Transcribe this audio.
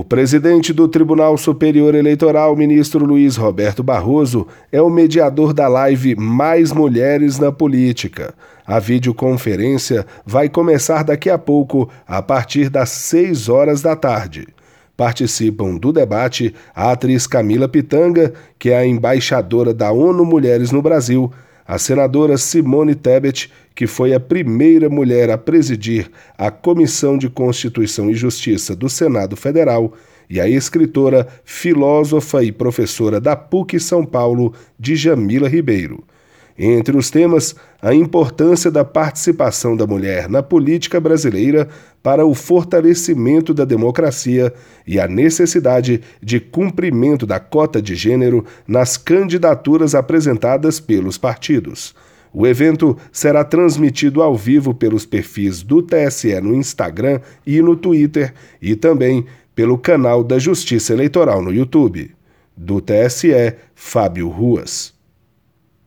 O presidente do Tribunal Superior Eleitoral, ministro Luiz Roberto Barroso, é o mediador da live Mais Mulheres na Política. A videoconferência vai começar daqui a pouco, a partir das 6 horas da tarde. Participam do debate a atriz Camila Pitanga, que é a embaixadora da ONU Mulheres no Brasil, a senadora Simone Tebet, que foi a primeira mulher a presidir a Comissão de Constituição e Justiça do Senado Federal, e a escritora, filósofa e professora da PUC São Paulo, Djamila Ribeiro. Entre os temas, a importância da participação da mulher na política brasileira para o fortalecimento da democracia e a necessidade de cumprimento da cota de gênero nas candidaturas apresentadas pelos partidos. O evento será transmitido ao vivo pelos perfis do TSE no Instagram e no Twitter e também pelo canal da Justiça Eleitoral no YouTube. Do TSE, Fábio Ruas.